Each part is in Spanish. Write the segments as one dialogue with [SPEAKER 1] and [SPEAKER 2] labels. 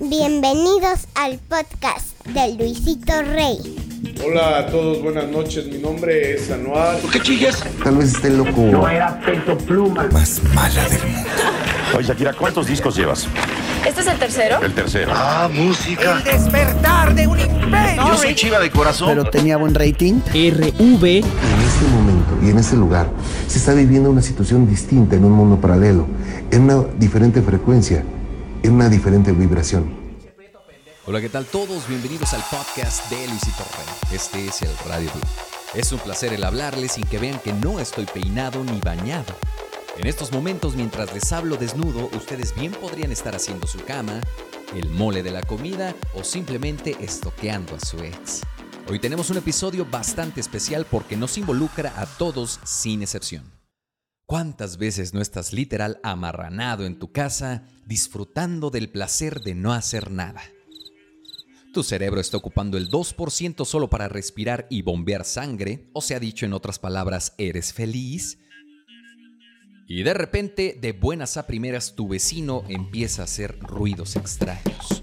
[SPEAKER 1] Bienvenidos al podcast de Luisito Rey.
[SPEAKER 2] Hola a todos, buenas noches. Mi nombre es Anuar.
[SPEAKER 3] ¿Por qué chillas?
[SPEAKER 4] Tal vez esté loco.
[SPEAKER 5] No era peso pluma.
[SPEAKER 4] Más mala del mundo.
[SPEAKER 3] Oye, Shakira, ¿cuántos discos llevas?
[SPEAKER 6] ¿Este es el tercero?
[SPEAKER 3] El tercero.
[SPEAKER 4] Ah, música.
[SPEAKER 7] El despertar de un imperio.
[SPEAKER 3] Yo soy chiva de corazón.
[SPEAKER 8] Pero tenía buen rating.
[SPEAKER 9] RV.
[SPEAKER 4] En este momento y en este lugar se está viviendo una situación distinta en un mundo paralelo, en una diferente frecuencia, en una diferente vibración.
[SPEAKER 10] Hola, ¿qué tal todos? Bienvenidos al podcast de Luisito Rey. Este es el Radio Blue. Es un placer el hablarles sin que vean que no estoy peinado ni bañado. En estos momentos, mientras les hablo desnudo, ustedes bien podrían estar haciendo su cama, el mole de la comida o simplemente estoqueando a su ex. Hoy tenemos un episodio bastante especial porque nos involucra a todos sin excepción. ¿Cuántas veces no estás literal amarranado en tu casa disfrutando del placer de no hacer nada? Tu cerebro está ocupando el 2% solo para respirar y bombear sangre, o se ha dicho en otras palabras, eres feliz. Y de repente, de buenas a primeras, tu vecino empieza a hacer ruidos extraños.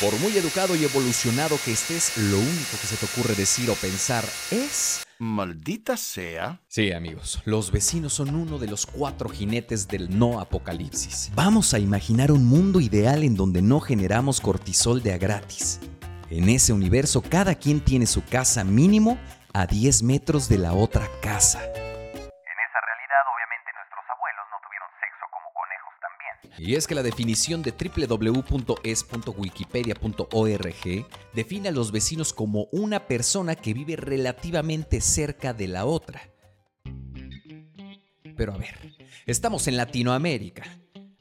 [SPEAKER 10] Por muy educado y evolucionado que estés, lo único que se te ocurre decir o pensar es...
[SPEAKER 3] Maldita sea.
[SPEAKER 10] Sí, amigos, los vecinos son uno de los cuatro jinetes del no apocalipsis. Vamos a imaginar un mundo ideal en donde no generamos cortisol de a gratis. En ese universo, cada quien tiene su casa mínimo a 10 metros de la otra casa. Y es que la definición de www.es.wikipedia.org define a los vecinos como una persona que vive relativamente cerca de la otra. Pero a ver, estamos en Latinoamérica.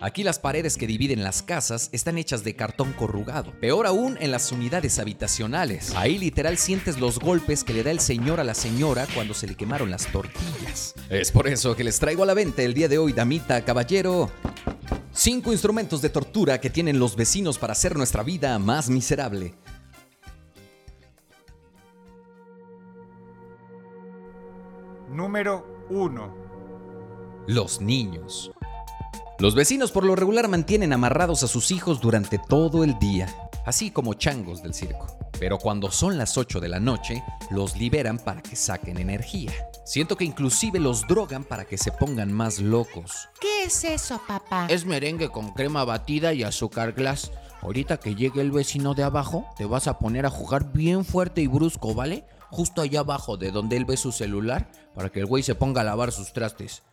[SPEAKER 10] Aquí las paredes que dividen las casas están hechas de cartón corrugado. Peor aún en las unidades habitacionales. Ahí literal sientes los golpes que le da el señor a la señora cuando se le quemaron las tortillas. Es por eso que les traigo a la venta el día de hoy, damita, caballero, Cinco instrumentos de tortura que tienen los vecinos para hacer nuestra vida más miserable.
[SPEAKER 11] Número 1.
[SPEAKER 10] Los niños. Los vecinos por lo regular mantienen amarrados a sus hijos durante todo el día, así como changos del circo. Pero cuando son las 8 de la noche, los liberan para que saquen energía. Siento que inclusive los drogan para que se pongan más locos.
[SPEAKER 7] ¿Qué es eso, papá?
[SPEAKER 9] Es merengue con crema batida y azúcar glass. Ahorita que llegue el vecino de abajo, te vas a poner a jugar bien fuerte y brusco, ¿vale? Justo allá abajo de donde él ve su celular, para que el güey se ponga a lavar sus trastes.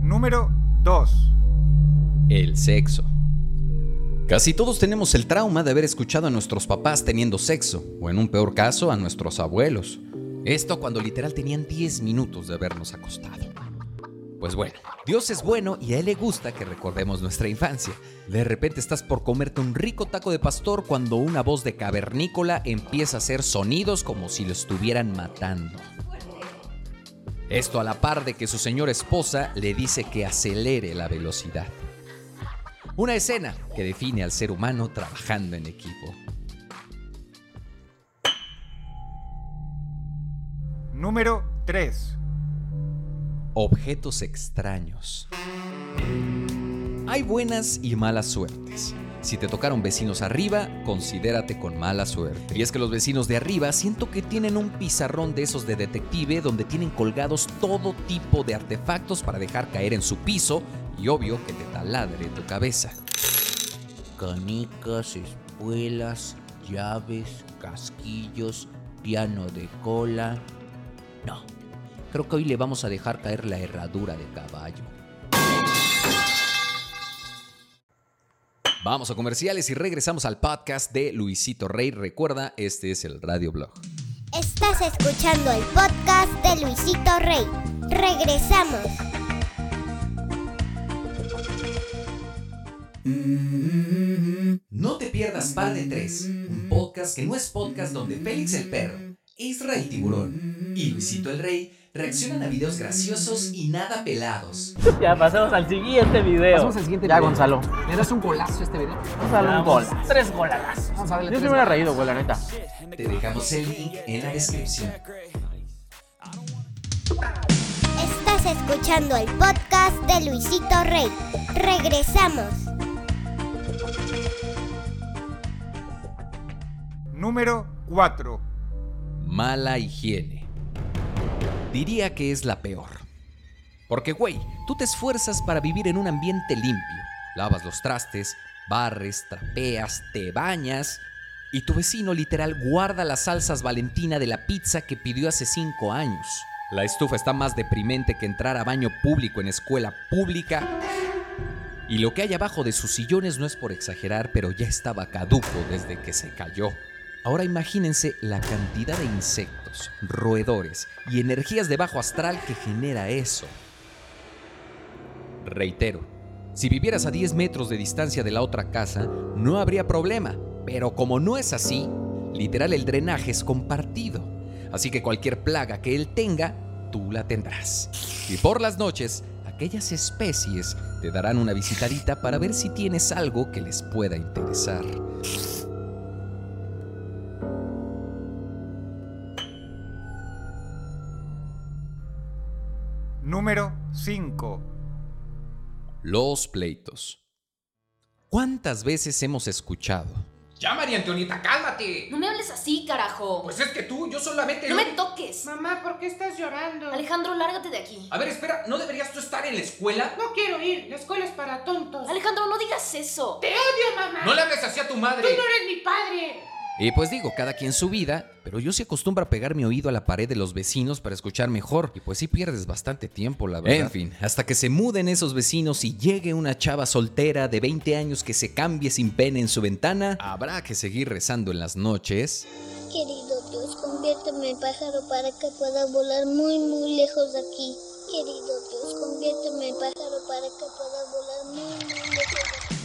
[SPEAKER 11] Número 2.
[SPEAKER 10] El sexo. Casi todos tenemos el trauma de haber escuchado a nuestros papás teniendo sexo, o en un peor caso, a nuestros abuelos. Esto cuando literal tenían 10 minutos de habernos acostado. Pues bueno, Dios es bueno y a Él le gusta que recordemos nuestra infancia. De repente estás por comerte un rico taco de pastor cuando una voz de cavernícola empieza a hacer sonidos como si lo estuvieran matando. Esto a la par de que su señora esposa le dice que acelere la velocidad. Una escena que define al ser humano trabajando en equipo.
[SPEAKER 11] Número 3.
[SPEAKER 10] Objetos extraños. Hay buenas y malas suertes. Si te tocaron vecinos arriba, considérate con mala suerte. Y es que los vecinos de arriba siento que tienen un pizarrón de esos de detective donde tienen colgados todo tipo de artefactos para dejar caer en su piso y obvio que te taladre tu cabeza.
[SPEAKER 9] Canicas, espuelas, llaves, casquillos, piano de cola. No, creo que hoy le vamos a dejar caer la herradura de caballo.
[SPEAKER 10] Vamos a comerciales y regresamos al podcast de Luisito Rey. Recuerda, este es el Radio Blog.
[SPEAKER 1] Estás escuchando el podcast de Luisito Rey. Regresamos.
[SPEAKER 10] No te pierdas Par de Tres, un podcast que no es podcast donde Félix el perro, Israel Tiburón y Luisito el Rey reaccionan a videos graciosos y nada pelados.
[SPEAKER 12] Ya pasamos al siguiente video.
[SPEAKER 13] Pasamos al siguiente
[SPEAKER 12] ya,
[SPEAKER 13] video.
[SPEAKER 12] Gonzalo.
[SPEAKER 13] ¿Le das un golazo a este video?
[SPEAKER 12] Vamos a darle un gol. Tres golazos.
[SPEAKER 13] Vamos a darle
[SPEAKER 12] Yo me hubiera reído, güey, la neta.
[SPEAKER 10] Te dejamos el link en la descripción.
[SPEAKER 1] Estás escuchando el podcast de Luisito Rey. Regresamos.
[SPEAKER 11] Número 4.
[SPEAKER 10] Mala higiene. Diría que es la peor. Porque, güey, tú te esfuerzas para vivir en un ambiente limpio. Lavas los trastes, barres, trapeas, te bañas. Y tu vecino literal guarda las salsas Valentina de la pizza que pidió hace cinco años. La estufa está más deprimente que entrar a baño público en escuela pública. Y lo que hay abajo de sus sillones no es por exagerar, pero ya estaba caduco desde que se cayó. Ahora imagínense la cantidad de insectos, roedores y energías de bajo astral que genera eso. Reitero, si vivieras a 10 metros de distancia de la otra casa, no habría problema, pero como no es así, literal el drenaje es compartido. Así que cualquier plaga que él tenga, tú la tendrás. Y por las noches, aquellas especies te darán una visitadita para ver si tienes algo que les pueda interesar.
[SPEAKER 11] Número 5.
[SPEAKER 10] Los pleitos. ¿Cuántas veces hemos escuchado?
[SPEAKER 9] Ya, María Antonieta, cálmate.
[SPEAKER 6] No me hables así, carajo.
[SPEAKER 9] Pues es que tú, yo solamente...
[SPEAKER 6] No me toques.
[SPEAKER 7] Mamá, ¿por qué estás llorando?
[SPEAKER 6] Alejandro, lárgate de aquí.
[SPEAKER 9] A ver, espera, ¿no deberías tú estar en la escuela?
[SPEAKER 7] No quiero ir, la escuela es para tontos.
[SPEAKER 6] Alejandro, no digas eso.
[SPEAKER 7] Te odio, mamá.
[SPEAKER 9] No le hables así a tu madre.
[SPEAKER 7] Tú no eres mi padre.
[SPEAKER 10] Y pues digo, cada quien su vida, pero yo sí acostumbro a pegar mi oído a la pared de los vecinos para escuchar mejor. Y pues sí pierdes bastante tiempo, la verdad. En fin, hasta que se muden esos vecinos y llegue una chava soltera de 20 años que se cambie sin pena en su ventana, habrá que seguir rezando en las noches.
[SPEAKER 1] Querido Dios, conviérteme en pájaro para que pueda volar muy, muy lejos de aquí. Querido Dios, conviérteme en pájaro para que pueda volar muy, muy lejos de aquí.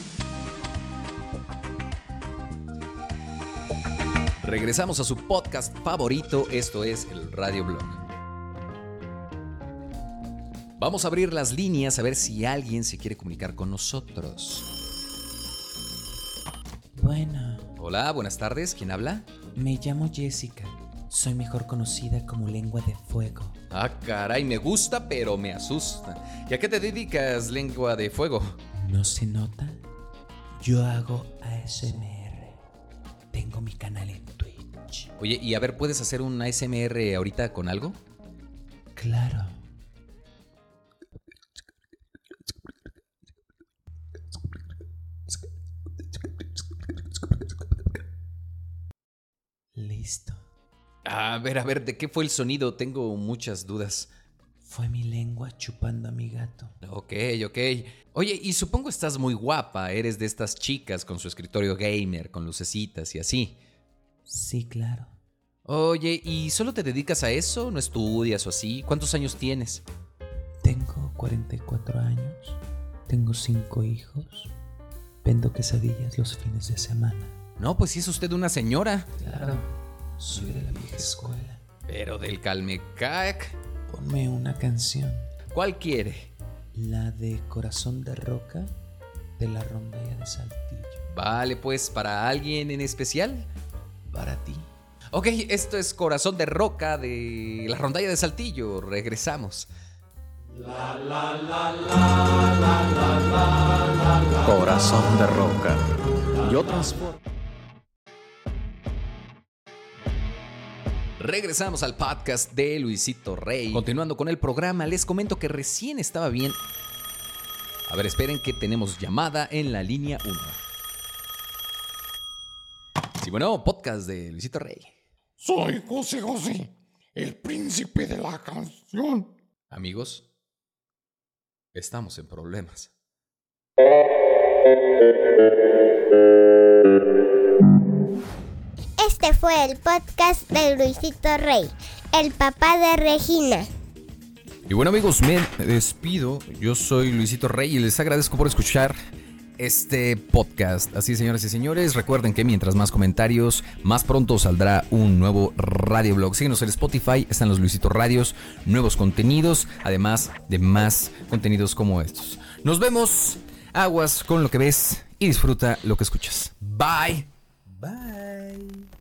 [SPEAKER 10] Regresamos a su podcast favorito, esto es el Radio Blog. Vamos a abrir las líneas a ver si alguien se quiere comunicar con nosotros.
[SPEAKER 8] Bueno,
[SPEAKER 10] Hola, buenas tardes, ¿quién habla?
[SPEAKER 8] me llamo Jessica. Soy mejor conocida como lengua de fuego.
[SPEAKER 10] Ah, caray, me gusta, pero me asusta. ¿Y a qué te dedicas, lengua de fuego?
[SPEAKER 8] ¿No se nota? Yo hago ASMR. Tengo mi canal en Twitch.
[SPEAKER 10] Oye, y a ver, ¿puedes hacer un ASMR ahorita con algo?
[SPEAKER 8] Claro. Listo.
[SPEAKER 10] A ver, a ver, ¿de qué fue el sonido? Tengo muchas dudas.
[SPEAKER 8] Fue mi lengua chupando a mi gato.
[SPEAKER 10] Ok, ok. Oye, y supongo estás muy guapa, eres de estas chicas con su escritorio gamer, con lucecitas y así.
[SPEAKER 8] Sí, claro.
[SPEAKER 10] Oye, ¿y solo te dedicas a eso? ¿No estudias o así? ¿Cuántos años tienes?
[SPEAKER 8] Tengo 44 años. Tengo cinco hijos. Vendo quesadillas los fines de semana.
[SPEAKER 10] No, pues sí es usted una señora.
[SPEAKER 8] Claro. Soy de la vieja escuela.
[SPEAKER 10] Pero del Calmecac.
[SPEAKER 8] Ponme una canción.
[SPEAKER 10] ¿Cuál quiere?
[SPEAKER 8] La de Corazón de Roca de la rondalla de Saltillo.
[SPEAKER 10] Vale, pues, ¿para alguien en especial?
[SPEAKER 8] Para ti.
[SPEAKER 10] Ok, esto es Corazón de Roca de la rondalla de Saltillo. Regresamos.
[SPEAKER 3] Corazón de roca. Yo transporto.
[SPEAKER 10] Regresamos al podcast de Luisito Rey. Continuando con el programa, les comento que recién estaba bien. A ver, esperen que tenemos llamada en la línea 1. Sí, bueno, podcast de Luisito Rey.
[SPEAKER 13] Soy José José, el príncipe de la canción.
[SPEAKER 10] Amigos, estamos en problemas.
[SPEAKER 1] Este fue el podcast de Luisito Rey, el papá de Regina.
[SPEAKER 10] Y bueno amigos, me despido. Yo soy Luisito Rey y les agradezco por escuchar este podcast. Así señoras y señores, recuerden que mientras más comentarios, más pronto saldrá un nuevo radio blog. Síguenos en Spotify, están los Luisito Radios, nuevos contenidos, además de más contenidos como estos. Nos vemos, aguas con lo que ves y disfruta lo que escuchas. Bye.
[SPEAKER 8] Bye.